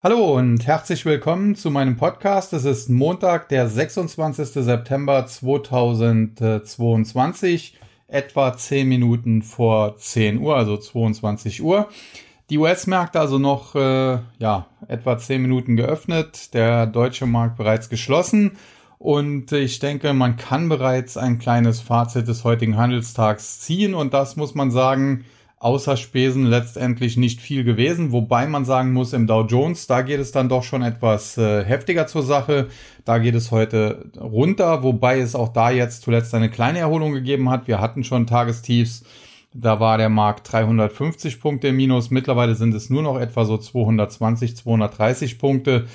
Hallo und herzlich willkommen zu meinem Podcast. Es ist Montag, der 26. September 2022, etwa 10 Minuten vor 10 Uhr, also 22 Uhr. Die US-Märkte also noch äh, ja, etwa 10 Minuten geöffnet, der deutsche Markt bereits geschlossen. Und ich denke, man kann bereits ein kleines Fazit des heutigen Handelstags ziehen. Und das muss man sagen, außer Spesen letztendlich nicht viel gewesen, wobei man sagen muss, im Dow Jones, da geht es dann doch schon etwas äh, heftiger zur Sache. Da geht es heute runter, wobei es auch da jetzt zuletzt eine kleine Erholung gegeben hat. Wir hatten schon Tagestiefs. Da war der Markt 350 Punkte im Minus. Mittlerweile sind es nur noch etwa so 220, 230 Punkte.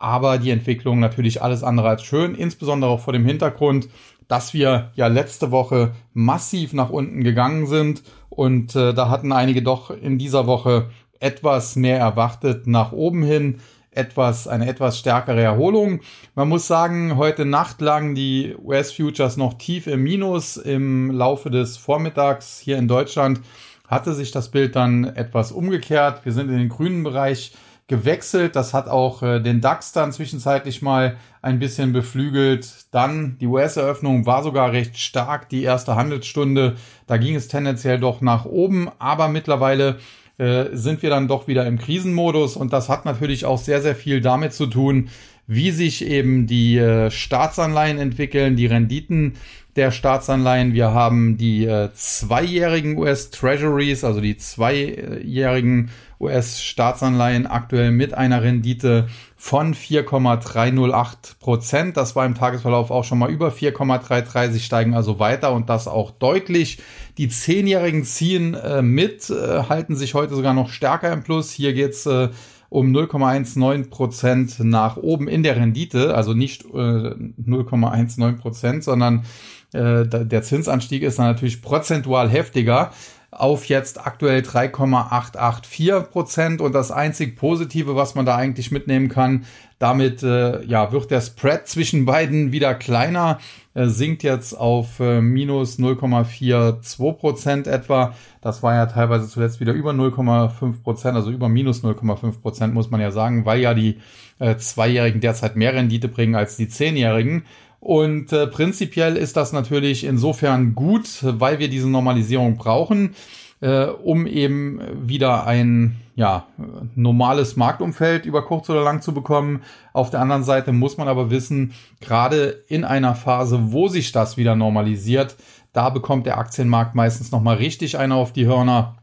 Aber die Entwicklung natürlich alles andere als schön, insbesondere auch vor dem Hintergrund, dass wir ja letzte Woche massiv nach unten gegangen sind und äh, da hatten einige doch in dieser Woche etwas mehr erwartet nach oben hin, etwas, eine etwas stärkere Erholung. Man muss sagen, heute Nacht lagen die US-Futures noch tief im Minus. Im Laufe des Vormittags hier in Deutschland hatte sich das Bild dann etwas umgekehrt. Wir sind in den grünen Bereich gewechselt. Das hat auch äh, den DAX dann zwischenzeitlich mal ein bisschen beflügelt. Dann die US-Eröffnung war sogar recht stark. Die erste Handelsstunde, da ging es tendenziell doch nach oben. Aber mittlerweile äh, sind wir dann doch wieder im Krisenmodus. Und das hat natürlich auch sehr, sehr viel damit zu tun, wie sich eben die äh, Staatsanleihen entwickeln, die Renditen der Staatsanleihen. Wir haben die äh, zweijährigen US-Treasuries, also die zweijährigen US-Staatsanleihen aktuell mit einer Rendite von 4,308 Prozent. Das war im Tagesverlauf auch schon mal über 4,33. Sie steigen also weiter und das auch deutlich. Die zehnjährigen ziehen äh, mit, äh, halten sich heute sogar noch stärker im Plus. Hier geht's äh, um 0,19 Prozent nach oben in der Rendite, also nicht äh, 0,19 Prozent, sondern äh, der Zinsanstieg ist dann natürlich prozentual heftiger auf jetzt aktuell 3,884 Prozent. Und das einzig Positive, was man da eigentlich mitnehmen kann, damit äh, ja, wird der Spread zwischen beiden wieder kleiner, äh, sinkt jetzt auf äh, minus 0,42 Prozent etwa. Das war ja teilweise zuletzt wieder über 0,5 Prozent, also über minus 0,5 Prozent muss man ja sagen, weil ja die äh, Zweijährigen derzeit mehr Rendite bringen als die Zehnjährigen. Und äh, prinzipiell ist das natürlich insofern gut, weil wir diese Normalisierung brauchen, äh, um eben wieder ein ja, normales Marktumfeld über kurz oder lang zu bekommen. Auf der anderen Seite muss man aber wissen, gerade in einer Phase, wo sich das wieder normalisiert, da bekommt der Aktienmarkt meistens nochmal richtig einer auf die Hörner.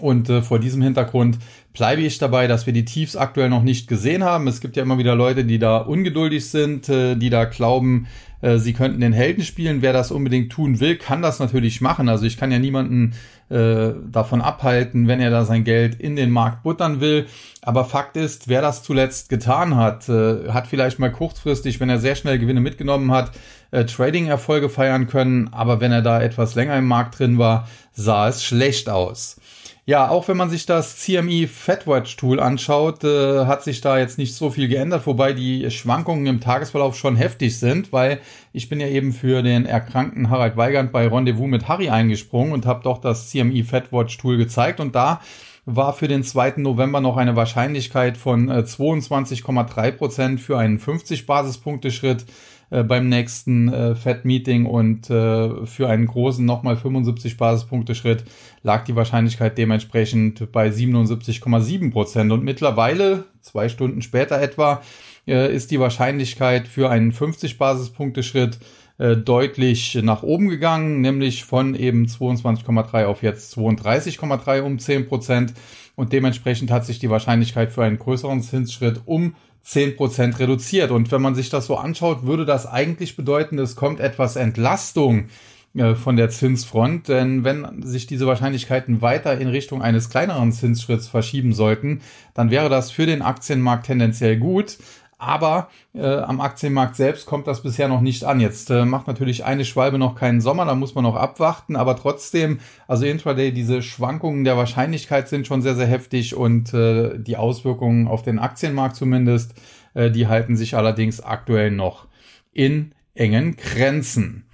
Und äh, vor diesem Hintergrund bleibe ich dabei, dass wir die Tiefs aktuell noch nicht gesehen haben. Es gibt ja immer wieder Leute, die da ungeduldig sind, äh, die da glauben, äh, sie könnten den Helden spielen. Wer das unbedingt tun will, kann das natürlich machen. Also ich kann ja niemanden äh, davon abhalten, wenn er da sein Geld in den Markt buttern will. Aber Fakt ist, wer das zuletzt getan hat, äh, hat vielleicht mal kurzfristig, wenn er sehr schnell Gewinne mitgenommen hat, äh, Trading-Erfolge feiern können. Aber wenn er da etwas länger im Markt drin war, sah es schlecht aus. Ja, auch wenn man sich das CME FedWatch Tool anschaut, äh, hat sich da jetzt nicht so viel geändert, wobei die Schwankungen im Tagesverlauf schon heftig sind, weil ich bin ja eben für den erkrankten Harald Weigand bei Rendezvous mit Harry eingesprungen und habe doch das CME FedWatch Tool gezeigt und da war für den 2. November noch eine Wahrscheinlichkeit von 22,3 äh, Prozent für einen 50 Basispunkte Schritt äh, beim nächsten äh, Fed-Meeting und äh, für einen großen nochmal 75 Basispunkte Schritt lag die Wahrscheinlichkeit dementsprechend bei 77,7 Prozent. Und mittlerweile, zwei Stunden später etwa, äh, ist die Wahrscheinlichkeit für einen 50 Basispunkte Schritt äh, deutlich nach oben gegangen, nämlich von eben 22,3 auf jetzt 32,3 um 10 Prozent. Und dementsprechend hat sich die Wahrscheinlichkeit für einen größeren Zinsschritt um 10% reduziert. Und wenn man sich das so anschaut, würde das eigentlich bedeuten, es kommt etwas Entlastung äh, von der Zinsfront. Denn wenn sich diese Wahrscheinlichkeiten weiter in Richtung eines kleineren Zinsschritts verschieben sollten, dann wäre das für den Aktienmarkt tendenziell gut. Aber äh, am Aktienmarkt selbst kommt das bisher noch nicht an. Jetzt äh, macht natürlich eine Schwalbe noch keinen Sommer, da muss man noch abwarten. Aber trotzdem, also intraday, diese Schwankungen der Wahrscheinlichkeit sind schon sehr, sehr heftig und äh, die Auswirkungen auf den Aktienmarkt zumindest, äh, die halten sich allerdings aktuell noch in engen Grenzen.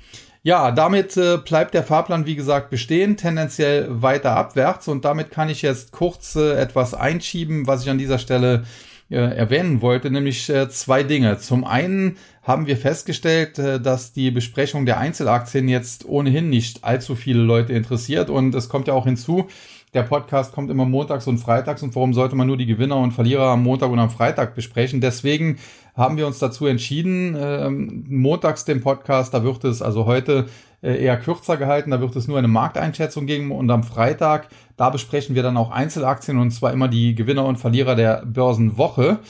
Ja, damit äh, bleibt der Fahrplan, wie gesagt, bestehen, tendenziell weiter abwärts. Und damit kann ich jetzt kurz äh, etwas einschieben, was ich an dieser Stelle äh, erwähnen wollte, nämlich äh, zwei Dinge. Zum einen haben wir festgestellt, äh, dass die Besprechung der Einzelaktien jetzt ohnehin nicht allzu viele Leute interessiert und es kommt ja auch hinzu, der Podcast kommt immer montags und freitags und warum sollte man nur die Gewinner und Verlierer am Montag und am Freitag besprechen? Deswegen haben wir uns dazu entschieden, äh, montags den Podcast, da wird es also heute eher kürzer gehalten, da wird es nur eine Markteinschätzung geben und am Freitag, da besprechen wir dann auch Einzelaktien und zwar immer die Gewinner und Verlierer der Börsenwoche.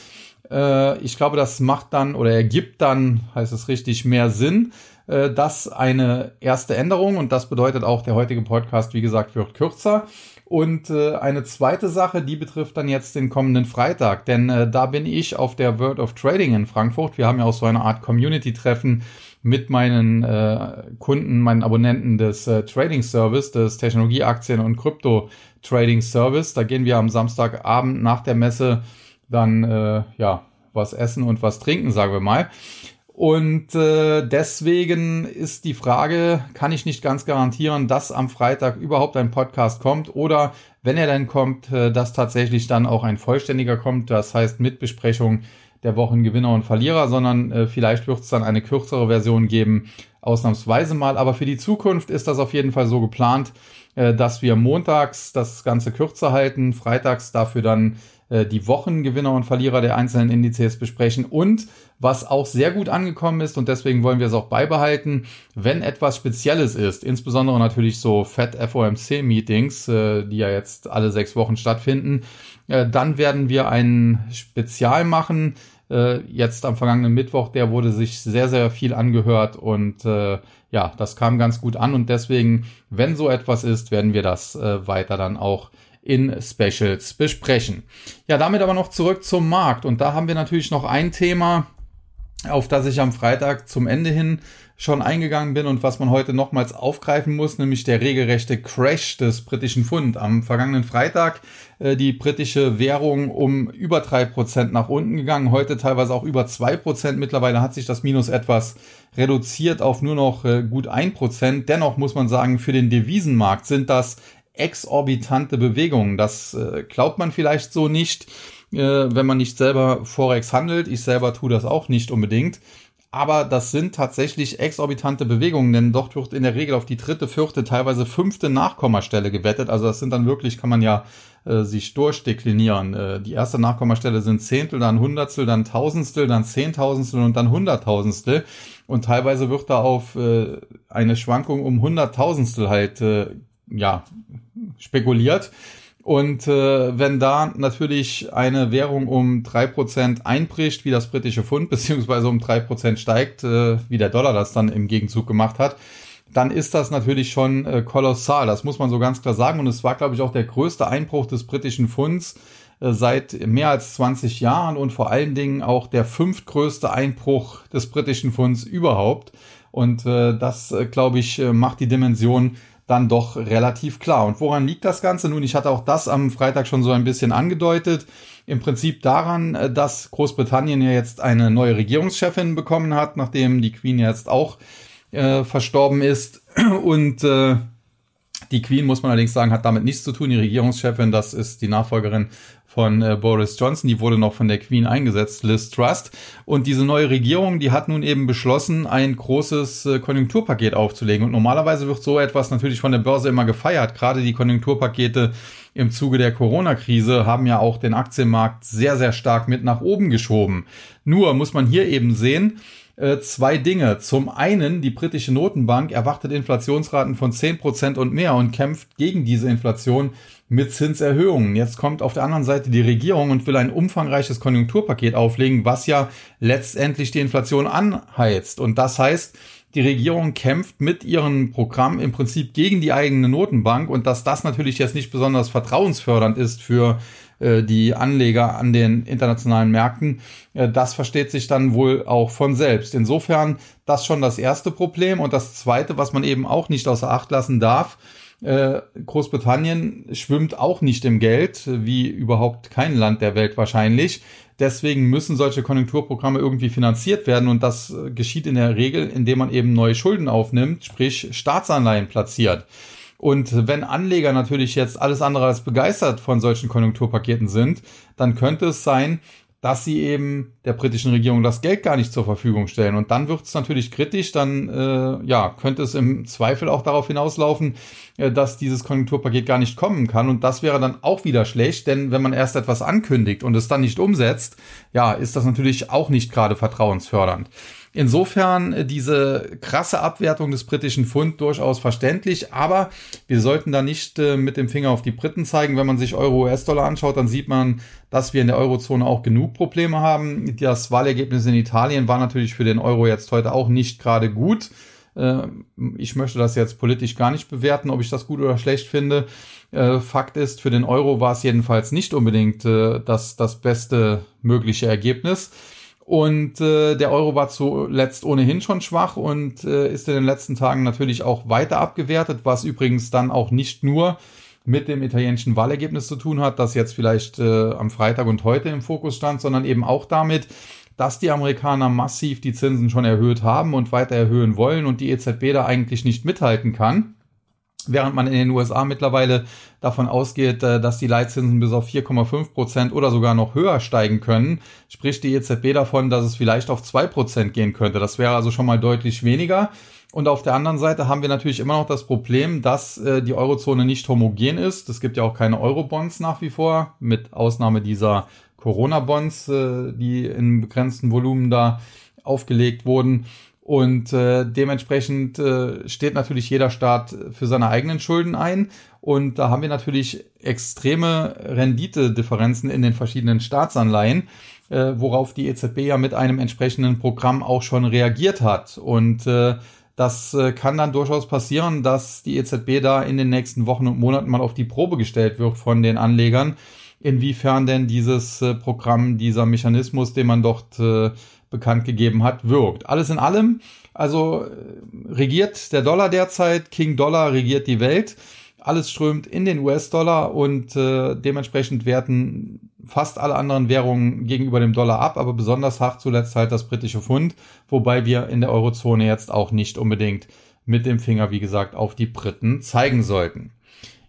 Äh, ich glaube, das macht dann oder ergibt dann, heißt es richtig, mehr Sinn. Äh, das eine erste Änderung und das bedeutet auch, der heutige Podcast, wie gesagt, wird kürzer. Und äh, eine zweite Sache, die betrifft dann jetzt den kommenden Freitag, denn äh, da bin ich auf der World of Trading in Frankfurt. Wir haben ja auch so eine Art Community-Treffen mit meinen äh, Kunden, meinen Abonnenten des äh, Trading Service, des Technologieaktien- und Krypto-Trading Service. Da gehen wir am Samstagabend nach der Messe dann äh, ja was essen und was trinken, sagen wir mal. Und äh, deswegen ist die Frage, kann ich nicht ganz garantieren, dass am Freitag überhaupt ein Podcast kommt oder wenn er dann kommt, äh, dass tatsächlich dann auch ein vollständiger kommt, das heißt mit Besprechung der Wochengewinner und Verlierer, sondern äh, vielleicht wird es dann eine kürzere Version geben, ausnahmsweise mal. Aber für die Zukunft ist das auf jeden Fall so geplant, äh, dass wir montags das Ganze kürzer halten, freitags dafür dann äh, die Wochengewinner und Verlierer der einzelnen Indizes besprechen und was auch sehr gut angekommen ist und deswegen wollen wir es auch beibehalten, wenn etwas Spezielles ist, insbesondere natürlich so Fed FOMC Meetings, äh, die ja jetzt alle sechs Wochen stattfinden, äh, dann werden wir ein Spezial machen. Jetzt am vergangenen Mittwoch, der wurde sich sehr, sehr viel angehört und ja, das kam ganz gut an und deswegen, wenn so etwas ist, werden wir das weiter dann auch in Specials besprechen. Ja, damit aber noch zurück zum Markt. Und da haben wir natürlich noch ein Thema, auf das ich am Freitag zum Ende hin schon eingegangen bin und was man heute nochmals aufgreifen muss, nämlich der regelrechte Crash des britischen Pfund. Am vergangenen Freitag äh, die britische Währung um über drei Prozent nach unten gegangen, heute teilweise auch über zwei Prozent. Mittlerweile hat sich das Minus etwas reduziert auf nur noch äh, gut ein Prozent. Dennoch muss man sagen, für den Devisenmarkt sind das exorbitante Bewegungen. Das äh, glaubt man vielleicht so nicht, äh, wenn man nicht selber Forex handelt. Ich selber tue das auch nicht unbedingt. Aber das sind tatsächlich exorbitante Bewegungen, denn dort wird in der Regel auf die dritte, vierte, teilweise fünfte Nachkommastelle gewettet. Also das sind dann wirklich, kann man ja äh, sich durchdeklinieren. Äh, die erste Nachkommastelle sind Zehntel, dann Hundertstel, dann Tausendstel, dann Zehntausendstel und dann Hunderttausendstel. Und teilweise wird da auf äh, eine Schwankung um Hunderttausendstel halt äh, ja, spekuliert. Und äh, wenn da natürlich eine Währung um drei Prozent einbricht, wie das britische Pfund, beziehungsweise um drei Prozent steigt, äh, wie der Dollar das dann im Gegenzug gemacht hat, dann ist das natürlich schon äh, kolossal. Das muss man so ganz klar sagen. Und es war, glaube ich, auch der größte Einbruch des britischen Pfunds äh, seit mehr als 20 Jahren und vor allen Dingen auch der fünftgrößte Einbruch des britischen Pfunds überhaupt. Und äh, das, äh, glaube ich, äh, macht die Dimension dann doch relativ klar. Und woran liegt das Ganze? Nun, ich hatte auch das am Freitag schon so ein bisschen angedeutet. Im Prinzip daran, äh, dass Großbritannien ja jetzt eine neue Regierungschefin bekommen hat, nachdem die Queen jetzt auch äh, verstorben ist. Und äh, die Queen, muss man allerdings sagen, hat damit nichts zu tun. Die Regierungschefin, das ist die Nachfolgerin von äh, Boris Johnson, die wurde noch von der Queen eingesetzt, Liz Trust. Und diese neue Regierung, die hat nun eben beschlossen, ein großes äh, Konjunkturpaket aufzulegen. Und normalerweise wird so etwas natürlich von der Börse immer gefeiert. Gerade die Konjunkturpakete im Zuge der Corona-Krise haben ja auch den Aktienmarkt sehr, sehr stark mit nach oben geschoben. Nur muss man hier eben sehen, äh, zwei Dinge. Zum einen, die britische Notenbank erwartet Inflationsraten von 10% und mehr und kämpft gegen diese Inflation mit Zinserhöhungen. Jetzt kommt auf der anderen Seite die Regierung und will ein umfangreiches Konjunkturpaket auflegen, was ja letztendlich die Inflation anheizt. Und das heißt, die Regierung kämpft mit ihrem Programm im Prinzip gegen die eigene Notenbank und dass das natürlich jetzt nicht besonders vertrauensfördernd ist für äh, die Anleger an den internationalen Märkten, äh, das versteht sich dann wohl auch von selbst. Insofern das schon das erste Problem und das zweite, was man eben auch nicht außer Acht lassen darf, äh, Großbritannien schwimmt auch nicht im Geld, wie überhaupt kein Land der Welt wahrscheinlich. Deswegen müssen solche Konjunkturprogramme irgendwie finanziert werden und das geschieht in der Regel, indem man eben neue Schulden aufnimmt, sprich Staatsanleihen platziert. Und wenn Anleger natürlich jetzt alles andere als begeistert von solchen Konjunkturpaketen sind, dann könnte es sein, dass sie eben der britischen Regierung das Geld gar nicht zur Verfügung stellen. Und dann wird es natürlich kritisch, dann äh, ja, könnte es im Zweifel auch darauf hinauslaufen, äh, dass dieses Konjunkturpaket gar nicht kommen kann. Und das wäre dann auch wieder schlecht, denn wenn man erst etwas ankündigt und es dann nicht umsetzt, ja, ist das natürlich auch nicht gerade vertrauensfördernd. Insofern äh, diese krasse Abwertung des britischen Pfund durchaus verständlich, aber wir sollten da nicht äh, mit dem Finger auf die Briten zeigen. Wenn man sich Euro-US-Dollar anschaut, dann sieht man, dass wir in der Eurozone auch genug Probleme haben. Das Wahlergebnis in Italien war natürlich für den Euro jetzt heute auch nicht gerade gut. Äh, ich möchte das jetzt politisch gar nicht bewerten, ob ich das gut oder schlecht finde. Fakt ist, für den Euro war es jedenfalls nicht unbedingt das, das beste mögliche Ergebnis. Und äh, der Euro war zuletzt ohnehin schon schwach und äh, ist in den letzten Tagen natürlich auch weiter abgewertet, was übrigens dann auch nicht nur mit dem italienischen Wahlergebnis zu tun hat, das jetzt vielleicht äh, am Freitag und heute im Fokus stand, sondern eben auch damit, dass die Amerikaner massiv die Zinsen schon erhöht haben und weiter erhöhen wollen und die EZB da eigentlich nicht mithalten kann. Während man in den USA mittlerweile davon ausgeht, äh, dass die Leitzinsen bis auf 4,5 Prozent oder sogar noch höher steigen können, spricht die EZB davon, dass es vielleicht auf zwei Prozent gehen könnte. Das wäre also schon mal deutlich weniger. Und auf der anderen Seite haben wir natürlich immer noch das Problem, dass äh, die Eurozone nicht homogen ist. Es gibt ja auch keine Eurobonds nach wie vor, mit Ausnahme dieser Corona-Bonds, äh, die in begrenzten Volumen da aufgelegt wurden. Und äh, dementsprechend äh, steht natürlich jeder Staat für seine eigenen Schulden ein. Und da haben wir natürlich extreme Renditedifferenzen in den verschiedenen Staatsanleihen, äh, worauf die EZB ja mit einem entsprechenden Programm auch schon reagiert hat. Und äh, das äh, kann dann durchaus passieren, dass die EZB da in den nächsten Wochen und Monaten mal auf die Probe gestellt wird von den Anlegern, inwiefern denn dieses äh, Programm, dieser Mechanismus, den man dort äh, bekannt gegeben hat, wirkt. Alles in allem, also äh, regiert der Dollar derzeit, King Dollar regiert die Welt. Alles strömt in den US-Dollar und äh, dementsprechend werten fast alle anderen Währungen gegenüber dem Dollar ab, aber besonders hart zuletzt halt das britische Pfund, wobei wir in der Eurozone jetzt auch nicht unbedingt mit dem Finger, wie gesagt, auf die Briten zeigen sollten.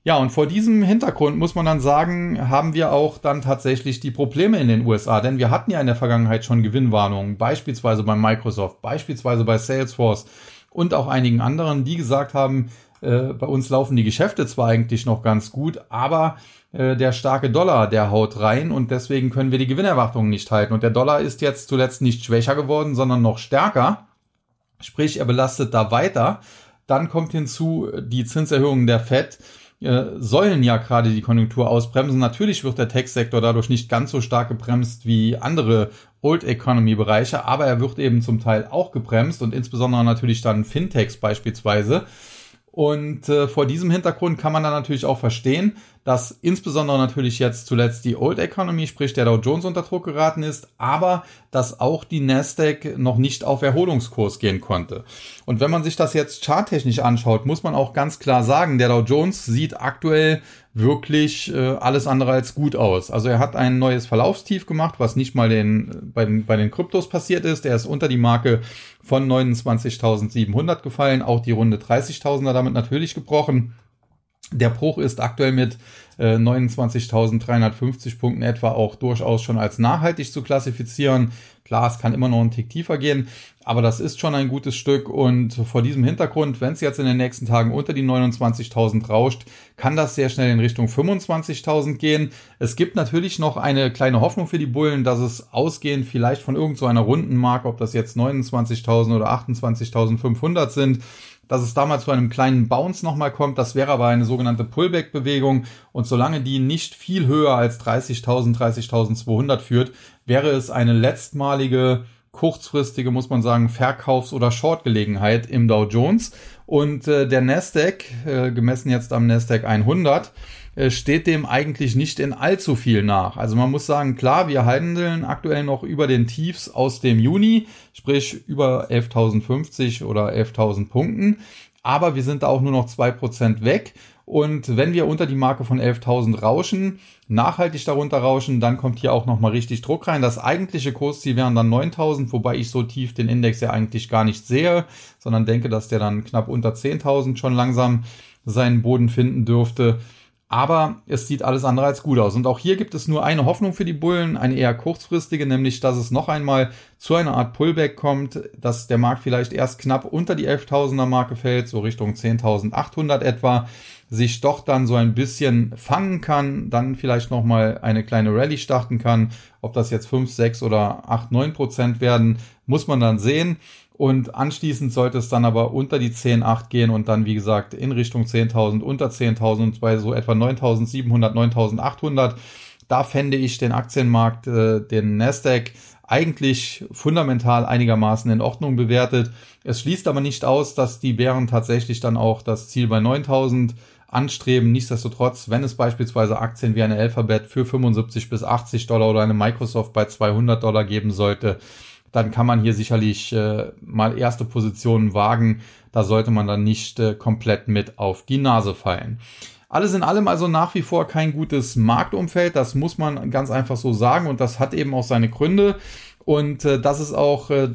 Ja, und vor diesem Hintergrund muss man dann sagen, haben wir auch dann tatsächlich die Probleme in den USA, denn wir hatten ja in der Vergangenheit schon Gewinnwarnungen, beispielsweise bei Microsoft, beispielsweise bei Salesforce und auch einigen anderen, die gesagt haben, äh, bei uns laufen die Geschäfte zwar eigentlich noch ganz gut, aber äh, der starke Dollar, der haut rein und deswegen können wir die Gewinnerwartungen nicht halten. Und der Dollar ist jetzt zuletzt nicht schwächer geworden, sondern noch stärker. Sprich, er belastet da weiter. Dann kommt hinzu die Zinserhöhungen der Fed äh, sollen ja gerade die Konjunktur ausbremsen. Natürlich wird der Tech-Sektor dadurch nicht ganz so stark gebremst wie andere Old Economy Bereiche, aber er wird eben zum Teil auch gebremst und insbesondere natürlich dann Fintechs beispielsweise. Und äh, vor diesem Hintergrund kann man dann natürlich auch verstehen, dass insbesondere natürlich jetzt zuletzt die Old Economy, sprich der Dow Jones unter Druck geraten ist, aber dass auch die Nasdaq noch nicht auf Erholungskurs gehen konnte. Und wenn man sich das jetzt charttechnisch anschaut, muss man auch ganz klar sagen, der Dow Jones sieht aktuell wirklich äh, alles andere als gut aus. Also er hat ein neues Verlaufstief gemacht, was nicht mal den, bei, den, bei den Kryptos passiert ist. Er ist unter die Marke von 29.700 gefallen, auch die Runde 30.000er damit natürlich gebrochen. Der Bruch ist aktuell mit äh, 29.350 Punkten etwa auch durchaus schon als nachhaltig zu klassifizieren. Klar, es kann immer noch ein Tick tiefer gehen, aber das ist schon ein gutes Stück und vor diesem Hintergrund, wenn es jetzt in den nächsten Tagen unter die 29.000 rauscht, kann das sehr schnell in Richtung 25.000 gehen. Es gibt natürlich noch eine kleine Hoffnung für die Bullen, dass es ausgehend vielleicht von irgendeiner so runden Mark, ob das jetzt 29.000 oder 28.500 sind, dass es damals zu einem kleinen Bounce nochmal kommt. Das wäre aber eine sogenannte Pullback-Bewegung. Und solange die nicht viel höher als 30.000, 30.200 führt, wäre es eine letztmalige kurzfristige, muss man sagen, Verkaufs- oder Short-Gelegenheit im Dow Jones. Und äh, der Nasdaq, äh, gemessen jetzt am Nasdaq 100, äh, steht dem eigentlich nicht in allzu viel nach. Also man muss sagen, klar, wir handeln aktuell noch über den Tiefs aus dem Juni, sprich über 11.050 oder 11.000 Punkten. Aber wir sind da auch nur noch zwei Prozent weg. Und wenn wir unter die Marke von 11.000 rauschen, nachhaltig darunter rauschen, dann kommt hier auch nochmal richtig Druck rein. Das eigentliche Kursziel wären dann 9.000, wobei ich so tief den Index ja eigentlich gar nicht sehe, sondern denke, dass der dann knapp unter 10.000 schon langsam seinen Boden finden dürfte. Aber es sieht alles andere als gut aus. Und auch hier gibt es nur eine Hoffnung für die Bullen, eine eher kurzfristige, nämlich dass es noch einmal zu einer Art Pullback kommt, dass der Markt vielleicht erst knapp unter die 11.000er Marke fällt, so Richtung 10.800 etwa, sich doch dann so ein bisschen fangen kann, dann vielleicht noch mal eine kleine Rallye starten kann. Ob das jetzt 5, 6 oder 8, 9 Prozent werden, muss man dann sehen. Und anschließend sollte es dann aber unter die 10,8 gehen und dann, wie gesagt, in Richtung 10.000, unter 10.000 und bei so etwa 9.700, 9.800. Da fände ich den Aktienmarkt, äh, den Nasdaq, eigentlich fundamental einigermaßen in Ordnung bewertet. Es schließt aber nicht aus, dass die Bären tatsächlich dann auch das Ziel bei 9000 anstreben. Nichtsdestotrotz, wenn es beispielsweise Aktien wie eine Alphabet für 75 bis 80 Dollar oder eine Microsoft bei 200 Dollar geben sollte, dann kann man hier sicherlich äh, mal erste Positionen wagen. Da sollte man dann nicht äh, komplett mit auf die Nase fallen. Alles in allem also nach wie vor kein gutes Marktumfeld, das muss man ganz einfach so sagen und das hat eben auch seine Gründe. Und äh, das ist auch äh,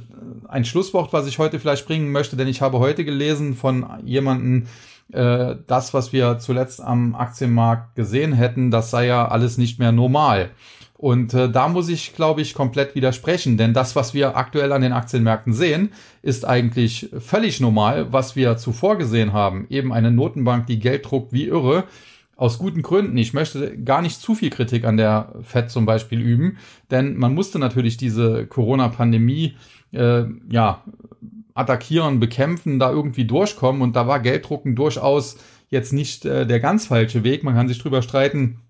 ein Schlusswort, was ich heute vielleicht bringen möchte, denn ich habe heute gelesen von jemandem, äh, das, was wir zuletzt am Aktienmarkt gesehen hätten, das sei ja alles nicht mehr normal. Und äh, da muss ich, glaube ich, komplett widersprechen, denn das, was wir aktuell an den Aktienmärkten sehen, ist eigentlich völlig normal, was wir zuvor gesehen haben. Eben eine Notenbank, die Geld druckt wie irre, aus guten Gründen. Ich möchte gar nicht zu viel Kritik an der Fed zum Beispiel üben, denn man musste natürlich diese Corona-Pandemie äh, ja attackieren, bekämpfen, da irgendwie durchkommen und da war Gelddrucken durchaus jetzt nicht äh, der ganz falsche Weg. Man kann sich drüber streiten,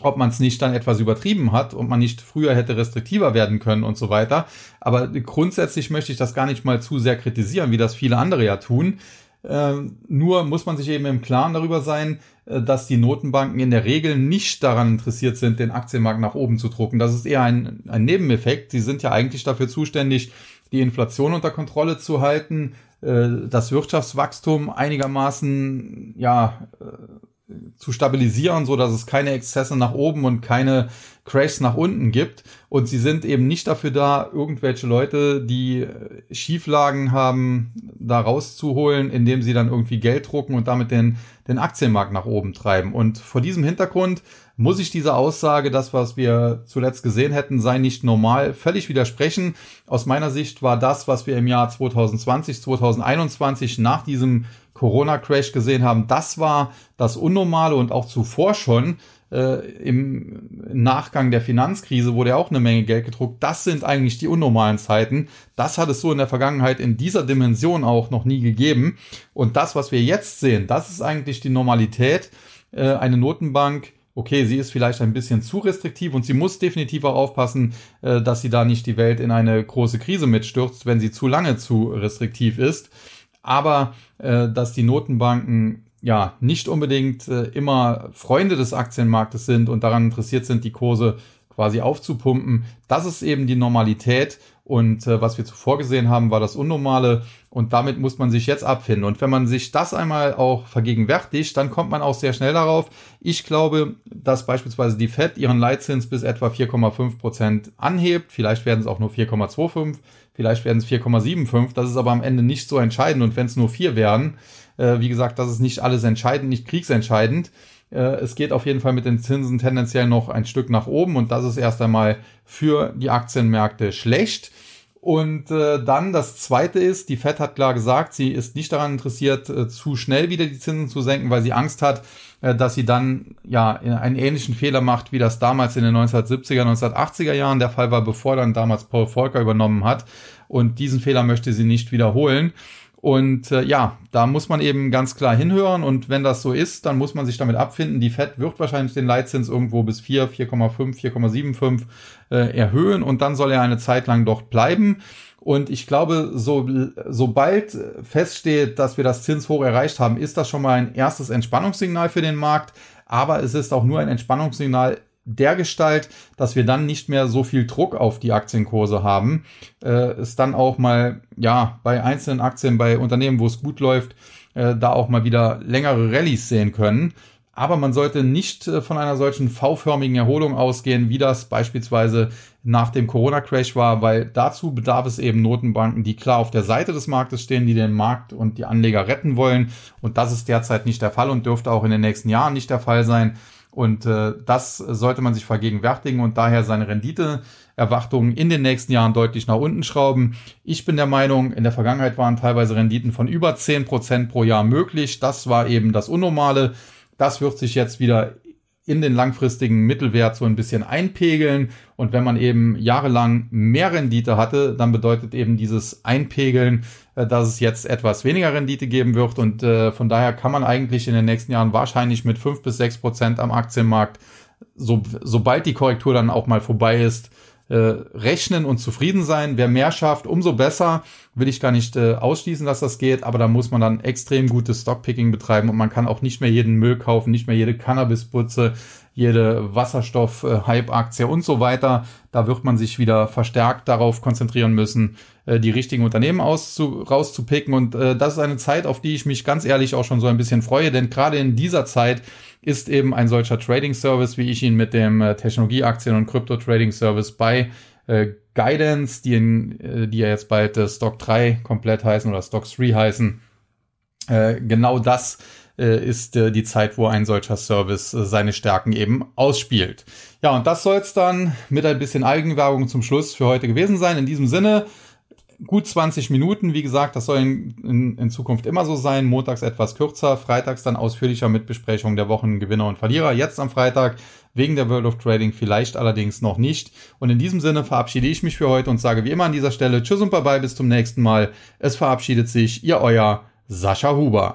ob man es nicht dann etwas übertrieben hat und man nicht früher hätte restriktiver werden können und so weiter. Aber grundsätzlich möchte ich das gar nicht mal zu sehr kritisieren, wie das viele andere ja tun. Ähm, nur muss man sich eben im Klaren darüber sein, äh, dass die Notenbanken in der Regel nicht daran interessiert sind, den Aktienmarkt nach oben zu drucken. Das ist eher ein, ein Nebeneffekt. Sie sind ja eigentlich dafür zuständig, die Inflation unter Kontrolle zu halten, äh, das Wirtschaftswachstum einigermaßen ja äh, zu stabilisieren, so dass es keine Exzesse nach oben und keine Crashs nach unten gibt. Und sie sind eben nicht dafür da, irgendwelche Leute, die Schieflagen haben, da rauszuholen, indem sie dann irgendwie Geld drucken und damit den, den Aktienmarkt nach oben treiben. Und vor diesem Hintergrund muss ich diese Aussage, das, was wir zuletzt gesehen hätten, sei nicht normal, völlig widersprechen. Aus meiner Sicht war das, was wir im Jahr 2020, 2021 nach diesem Corona-Crash gesehen haben, das war das Unnormale und auch zuvor schon äh, im Nachgang der Finanzkrise wurde ja auch eine Menge Geld gedruckt. Das sind eigentlich die unnormalen Zeiten. Das hat es so in der Vergangenheit in dieser Dimension auch noch nie gegeben. Und das, was wir jetzt sehen, das ist eigentlich die Normalität. Äh, eine Notenbank okay, sie ist vielleicht ein bisschen zu restriktiv und sie muss definitiv auch aufpassen, äh, dass sie da nicht die Welt in eine große Krise mitstürzt, wenn sie zu lange zu restriktiv ist. Aber äh, dass die Notenbanken ja nicht unbedingt äh, immer Freunde des Aktienmarktes sind und daran interessiert sind, die Kurse quasi aufzupumpen, das ist eben die Normalität und äh, was wir zuvor gesehen haben, war das Unnormale. Und damit muss man sich jetzt abfinden. Und wenn man sich das einmal auch vergegenwärtigt, dann kommt man auch sehr schnell darauf. Ich glaube, dass beispielsweise die Fed ihren Leitzins bis etwa 4,5 Prozent anhebt. Vielleicht werden es auch nur 4,25, vielleicht werden es 4,75. Das ist aber am Ende nicht so entscheidend. Und wenn es nur vier wären, äh, wie gesagt, das ist nicht alles entscheidend, nicht kriegsentscheidend. Äh, es geht auf jeden Fall mit den Zinsen tendenziell noch ein Stück nach oben und das ist erst einmal für die Aktienmärkte schlecht. Und äh, dann das Zweite ist, die Fed hat klar gesagt, sie ist nicht daran interessiert, äh, zu schnell wieder die Zinsen zu senken, weil sie Angst hat, äh, dass sie dann ja einen ähnlichen Fehler macht, wie das damals in den 1970er, 1980er Jahren der Fall war, bevor dann damals Paul Volcker übernommen hat. Und diesen Fehler möchte sie nicht wiederholen. Und äh, ja, da muss man eben ganz klar hinhören und wenn das so ist, dann muss man sich damit abfinden. Die Fed wird wahrscheinlich den Leitzins irgendwo bis 4, 4,5, 4,75 äh, erhöhen und dann soll er eine Zeit lang dort bleiben. Und ich glaube, so, sobald feststeht, dass wir das Zinshoch erreicht haben, ist das schon mal ein erstes Entspannungssignal für den Markt. Aber es ist auch nur ein Entspannungssignal der Gestalt, dass wir dann nicht mehr so viel Druck auf die Aktienkurse haben. Äh, es dann auch mal, ja, bei einzelnen Aktien, bei Unternehmen, wo es gut läuft, äh, da auch mal wieder längere Rallyes sehen können. Aber man sollte nicht äh, von einer solchen V-förmigen Erholung ausgehen, wie das beispielsweise nach dem Corona-Crash war, weil dazu bedarf es eben Notenbanken, die klar auf der Seite des Marktes stehen, die den Markt und die Anleger retten wollen. Und das ist derzeit nicht der Fall und dürfte auch in den nächsten Jahren nicht der Fall sein. Und äh, das sollte man sich vergegenwärtigen und daher seine Renditeerwartungen in den nächsten Jahren deutlich nach unten schrauben. Ich bin der Meinung, in der Vergangenheit waren teilweise Renditen von über zehn Prozent pro Jahr möglich. Das war eben das Unnormale. Das wird sich jetzt wieder in den langfristigen Mittelwert so ein bisschen einpegeln. Und wenn man eben jahrelang mehr Rendite hatte, dann bedeutet eben dieses Einpegeln, äh, dass es jetzt etwas weniger Rendite geben wird. Und äh, von daher kann man eigentlich in den nächsten Jahren wahrscheinlich mit fünf bis sechs Prozent am Aktienmarkt, so, sobald die Korrektur dann auch mal vorbei ist, äh, rechnen und zufrieden sein. Wer mehr schafft, umso besser. Will ich gar nicht äh, ausschließen, dass das geht, aber da muss man dann extrem gutes Stockpicking betreiben und man kann auch nicht mehr jeden Müll kaufen, nicht mehr jede Cannabisputze, jede Wasserstoff-Hype-Aktie und so weiter. Da wird man sich wieder verstärkt darauf konzentrieren müssen, äh, die richtigen Unternehmen auszu rauszupicken. Und äh, das ist eine Zeit, auf die ich mich ganz ehrlich auch schon so ein bisschen freue, denn gerade in dieser Zeit ist eben ein solcher Trading Service, wie ich ihn mit dem äh, Technologieaktien- und Krypto-Trading Service bei äh, Guidance, die, in, äh, die ja jetzt bald äh, Stock 3 komplett heißen oder Stock 3 heißen, äh, genau das ist die Zeit, wo ein solcher Service seine Stärken eben ausspielt. Ja, und das soll es dann mit ein bisschen Eigenwerbung zum Schluss für heute gewesen sein. In diesem Sinne, gut 20 Minuten. Wie gesagt, das soll in, in, in, Zukunft immer so sein. Montags etwas kürzer, freitags dann ausführlicher mit Besprechung der Wochen Gewinner und Verlierer. Jetzt am Freitag wegen der World of Trading vielleicht allerdings noch nicht. Und in diesem Sinne verabschiede ich mich für heute und sage wie immer an dieser Stelle Tschüss und Bye-bye, bis zum nächsten Mal. Es verabschiedet sich Ihr Euer Sascha Huber.